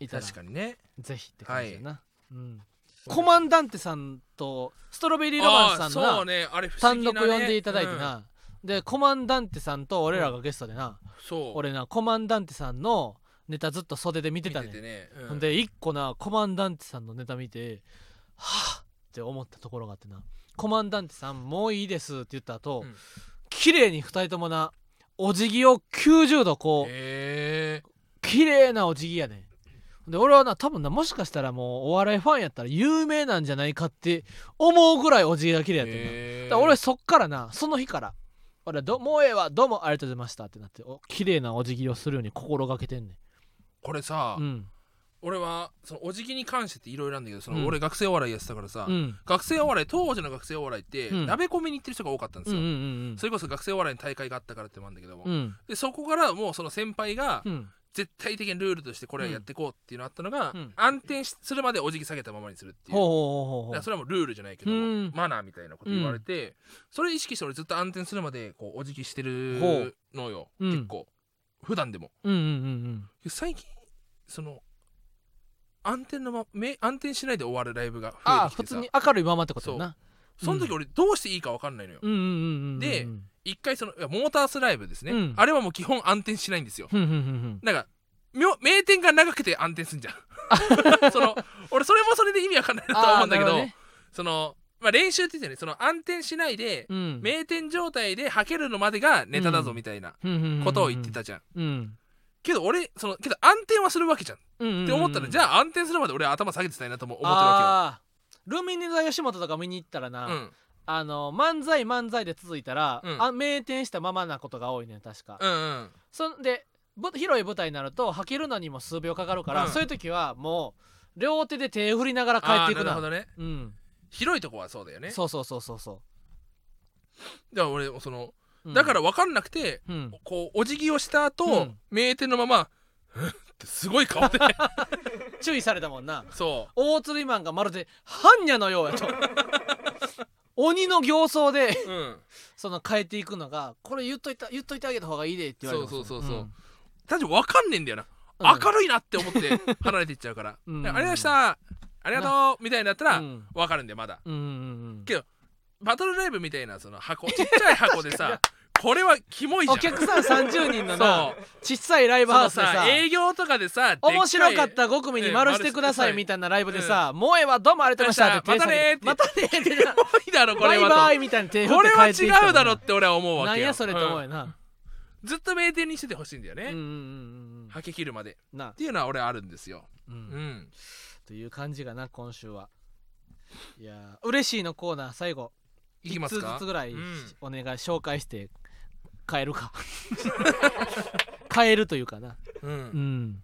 いたら確かにね。ぜひって感じやな、うん、コマンダンテさんとストロベリーロマンスさんのね。単独呼んでいただいてうん。な、でコマンダンテさんと俺らがゲストでな、そう。俺なコマンダンテさんのネタずっと袖で見てたね。ね、うんで一個なコマンダンテさんのネタ見てはぁって思ったところがあってな。コマンダンテさんもういいですって言った後、うん。綺麗に二人ともなお辞儀を90度こう綺麗なお辞儀やねで俺はな多分なもしかしたらもうお笑いファンやったら有名なんじゃないかって思うぐらいお辞儀が綺麗やってんな。俺そっからなその日から俺どもうええわどうもありがとうございましたってなってお綺麗なお辞儀をするように心がけてんねこれさ、んうん俺はそのお辞儀に関してっていろいろなんだけどその、うん。俺学生お笑いやってたからさ、うん。学生お笑い当時の学生お笑いって、うん。鍋込みに行ってる人が多かったんですよ、うんうんうんそれこそ学生お笑いの大会があったからってのもあるんだけども、うん。でそこからもうその先輩がうん。絶対的なルールとしてこれはやっていこうっていうのあったのが、うん。安定しするまでお辞儀下げたままにするっていう。ほうほうほうほう。ほうだからそれはもうルールじゃないけども、うん。マナーみたいなこと言われて、それ意識して俺ずっと安定するまでこうお辞儀してほるのよ、うん。結構。普段でも。うんうんうん最近その安定のまめ安定しないで終わるライブが増ああえてきてさ。普通に明るいままってことやな。その時俺どうしていいか分かんないのよ、うんうんうんうんうんで一回そのいやモータースライブですね、うん。あれはもう基本安定しないんですよ。ふんふんふんふんなんか名店が長くて安定すんじゃん。その俺それもそれで意味わかんないなとは思うんだけどね。その、まあ、練習って言ってね。その安定しないで、うん。名店状態で吐けるのまでがネタだぞうん。みたいなことを言ってたじゃん、うんけど俺そのけど安定はするわけじゃん、って思ったらじゃあ安定するまで俺は頭下げてたいなとも思ってるわあー。ルミネ座吉本とか見に行ったらな、けよ、うん、あの漫才漫才で続いたら、うん。あ名店したままなことが多いね確か、うんうん。そんでぶ広い舞台になると履けるのにも数秒かかるから、うん。そういう時はもう両手で手振りながら帰っていくな。あーなるほどね。うん。広いとこはそうだよね。そうそうそうそうそだから俺その、だから分かんなくてうん。こうお辞儀をした後、うん。名店のまま「うんってすごい顔で。注意されたもんな。そ大釣りマンがまるで般若のようやと。鬼の形相でう、うん、その変えていくのがこれ言っといた言っといてあげた方がいいでって言われてそうそうそうそう。うん。確かに分かんねえんだよな、うん。明るいなって思って離れていっちゃうから「うん。ありがとうございました。ありがとう」みたいになったらうん。分かるんだよまだ。うんうんうんけどバトルライブみたいなその箱ちっちゃい箱でさ これはキモいじゃん。お客さん30人のなそう。ちっさいライブハウスでさ営業とかでさ面白かっいた5組に丸してくださいええみたいなライブでさ「もうええわどうもありがとうございました」またねまたねーってなキモいだろこバイれはとバイみたいな手振ってこれは違うだろって俺は思うわけよな。んやそれって思ううん。よなずっと名店にしててほしいんだよね、うんうんうんうん。はけ切るまで。っなていうのは俺あるんですよ。ううん。んという感じがな今週は。いやー嬉しいのコーナー最後1いきますか？つずつぐらいうん。お願い紹介して変えるか。変えるというかな。うん。うん。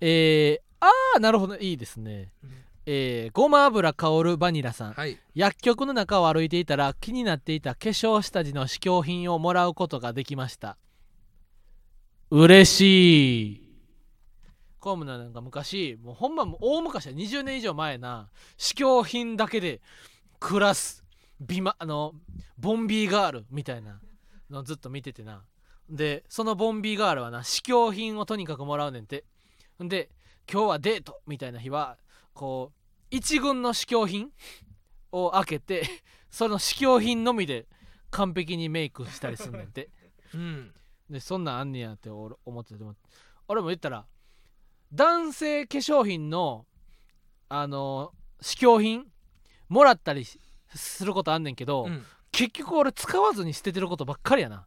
えー、ああなるほど。いいですね。うん。えー、ごま油香るバニラさん。はい。薬局の中を歩いていたら気になっていた化粧下地の試供品をもらうことができました。嬉しい。コムナなんか昔もうほんまもう大昔は20年以上前な試供品だけで暮らすビマあのボンビーガールみたいなのずっと見ててな。でそのボンビーガールはな試供品をとにかくもらうねんて。んで今日はデートみたいな日はこう一軍の試供品を開けて その試供品のみで完璧にメイクしたりすんねんて。うん。でそんなんあんねやって俺思ってて。俺も言ったら男性化粧品のあの試供品もらったりしすることあんねんけど、うん結局俺使わずに捨ててることばっかりやな。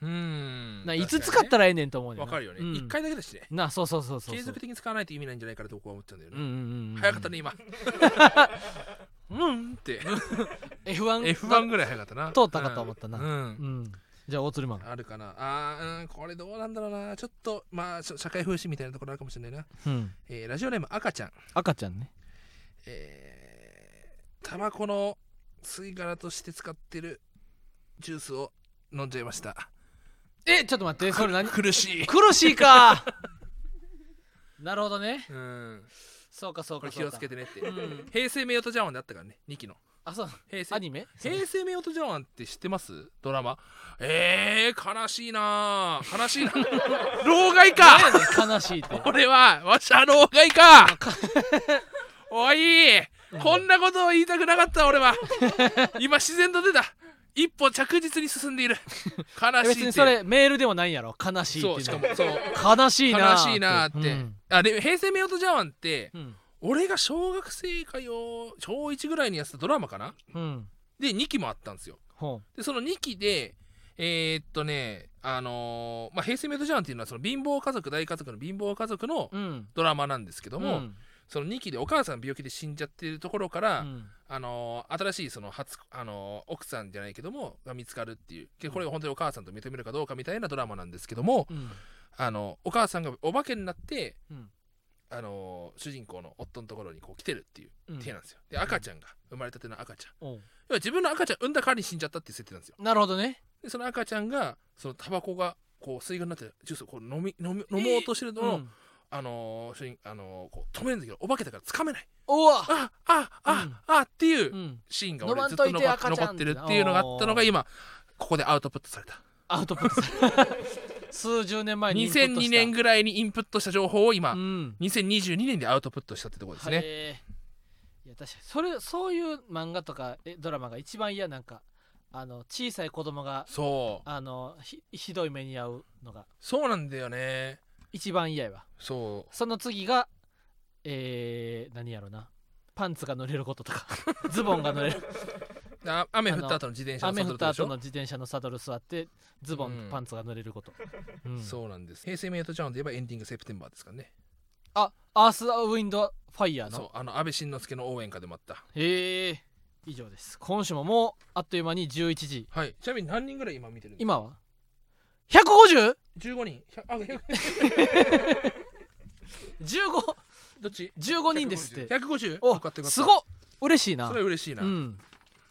うん。ないつ使ったらええねんと思うねんな。わかるよね。うん。一回だけだしね。なそうそうそうそう継続的に使わないと意味ないんじゃないかなと僕は思っちゃうんだよね。うん。うんうんうん早かったね今。うんって。F1 F1 ぐらい早かったな。通ったかと思ったな。うん。うん。じゃあ大釣りマン。あるかな。あーうんこれどうなんだろうな。ちょっとまあし社会風刺みたいなところあるかもしれないな、うん。えーラジオネーム赤ちゃん。赤ちゃんね。えータバコの吸い殻として使ってるジュースを飲んじゃいました。えちょっと待ってそれ何？苦しい。苦しいか。なるほどね。うん。そうかそうかそうか。をつけてねって。うん。平成名音ジャワンであったからね2期の。あそう。平成。アニメ？平成名音ジャワンって知ってます？ドラマ。えー、悲しいなー悲しいな 老害か。悲しいって。俺はわしは老害か。か。おいこんなことを言いたくなかった俺は。今自然と出た。一歩着実に進んでいる。悲しいって別にそれメールでもないんやろ。悲しいそいう。しかもそう。悲しいな悲しいなーって、うん。あで平成名音ジャワンってうん。俺が小学生かよ小1ぐらいにやってたドラマかな？うん。で2期もあったんですよ。ほでその2期でえーっとねあのーまあ、平成メイドジャーンっていうのはその貧乏家族大家族の貧乏家族のドラマなんですけども、うんその2期でお母さん病気で死んじゃってるところから、うん。あのー新しいその初、あのー奥さんじゃないけどもが見つかるっていう。でこれが本当にお母さんと認めるかどうかみたいなドラマなんですけども、うん。あのお母さんがお化けになって、うん。あのー主人公の夫のところにこう来てるっていううん。手なんですよ。で赤ちゃんが生まれたての赤ちゃん。要は自分の赤ちゃん産んだ代わりに死んじゃったっていう設定なんですよ。なるほどね。でその赤ちゃんがそのタバコがこう水分になってジュースをこう飲み飲み飲もうとしてるのを、うんあのーあのーこう止めるんだけどお化けだからつかめない。おわ。あああ、うん。あっていううん。シーンが俺ずっと残ってるっていうのがあったのが今ここでアウトプットされた。アウトプットされ 数十年前にインプット2002した。年ぐらいにインプットした情報を今、うん。2022年でアウトプットしたってところですね、いや確かに。それそういう漫画とかえドラマが一番嫌なんかあの小さい子供がそう。あのひひどい目に遭うのが。そうなんだよね一番嫌やわ。そその次がえー、何やろな。パンツが濡れることとか。ズボンが濡れる。うあ雨降った後の自転車の雨降った後の自転車のサドル座ってズボン、うんパンツが濡れること、うん。そうなんです。平成メイトジャーンといえばエンディングセプテンバーですからね。あアース・ウィンド・ファイヤーそうのあの安倍晋之助の応援歌でもあった。へえ以上です。今週ももうあっという間に11時。はい。ちなみに何人ぐらい今見てるんですか？今は？150?15 15人。100あ 100 15どっち？人ですって。150およかっすごっ。嬉しいな。それは嬉しいな。うんうん。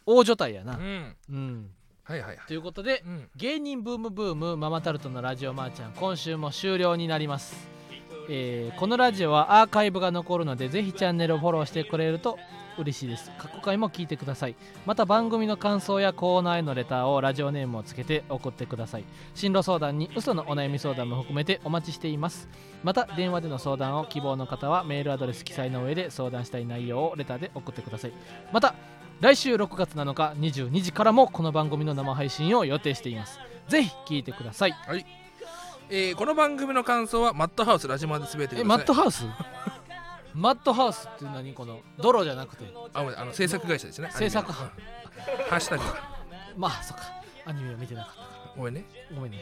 大所帯やな。うん。うん。はいはいはい。ということでうん。芸人ブームブームママタルトのラジオマーちゃん今週も終了になります、えーこのラジオはアーカイブが残るのでぜひチャンネルをフォローしてくれると嬉しいです。過去回も聞いてください。また番組の感想やコーナーへのレターをラジオネームをつけて送ってください。進路相談に嘘のお悩み相談も含めてお待ちしています。また電話での相談を希望の方はメールアドレス記載の上で相談したい内容をレターで送ってください。また来週6月7日22時からもこの番組の生配信を予定しています。ぜひ聞いてください。えーこの番組の感想はマットハウスラジマで滑ってください。えマットハウス？マットハウスって何この？泥じゃなくて？ああの制作会社ですね。制作アニメの。うん。ハッシュタグ。が まあそっか。アニメを見てなかった。かごめんね。らごめんね。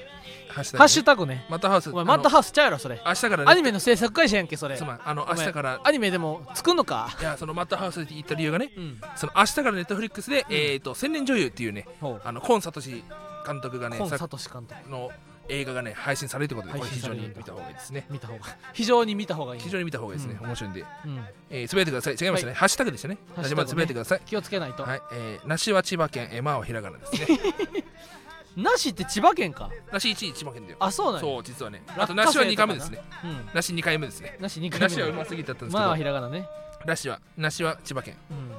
ハッシュタグね。ハッシュタグね。マットハウスお前マットハウスちゃうやろそれ。明日からね。アニメの制作会社やんけそれ。つまりあの明日から。アニメでも作んのか？いやそのマットハウスって言った理由がね。うん。その明日からネットフリックスで、えっ、と千年女優っていうねほう。あのコンサトシ監督がねコンさサトシ監督。の映画がね配信されるということでこれ非常に見た方がいいですね。見た方が非常に見た方がいい非常に見た方がいいですね、うん。面白いんで、うんえー、滑ってください。違いましたね、ハッシュタグでしたね。ハッシュタグね。ラジマで滑ってください。気をつけないと、はい、えー、梨は千葉県、えー、まあはひらがなですね。なしって千葉県か。梨1位千葉県だよ。あそうなんや。そう実はね。あと梨は2回目ですね。うん。梨2回目ですね。なし2回目。梨はうますぎだったんですけど、まあひらがなね。梨は梨は千葉県。うん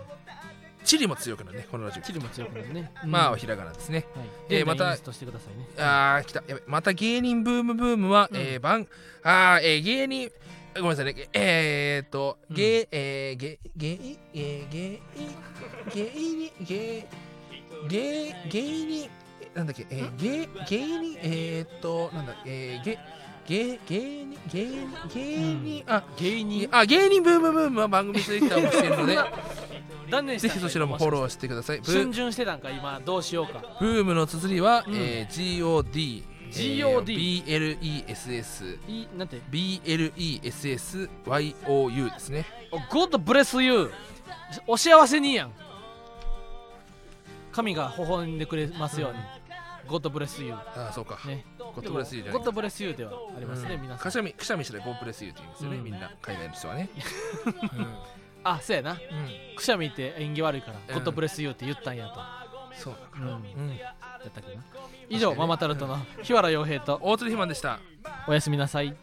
チリも強くなるねこのラジオ。チリも強くなるね。うん。まあはひらがなですね。はい。えーまた現在インストしてくださいね。あー来た。やべまた芸人ブームブームは、うん。えー、番あー、えー、芸人ごめんなさいね。えー、っとうん。芸、えー、芸芸えー、芸芸人芸芸芸人えなんだっけえー、芸芸人えー、っとなんだえー、芸芸芸人芸人芸人、あ芸人。あ芸人ブームブームは番組ツイッターもしてるので断念ぜひそちらもフォローしてください。ブ春ー巡してたんか今どうしようか。ブームの綴りは、うん。えー、GOD GOD えー BLESS いいなんて？BLESS YOU ですね。God bless you お幸せにやん。神が微笑んでくれますように。God bless you ああそうか。ね God bless you God bless you ではありますね、うん。皆さくしゃみくしゃみして God bless you って言うんですよね、うん。みんな。海外の人はね、あそうやな。うん。くしゃみって縁起悪いから、うん。 God bless you って言ったんやと、そうだから、うん。うん。だったっけな。以上、ママタルトの日原洋平と大鶴ひまんでした。おやすみなさい。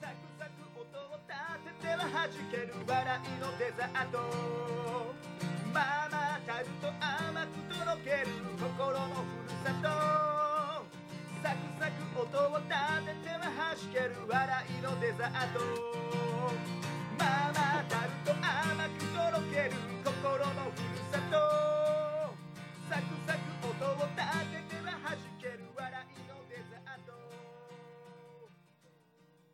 サクサク音を立ててはける笑いのデザート音を立ててははしける笑いのデザート。まあまあタると甘くとろける心のふるさと。サクサク音を立ててははける笑い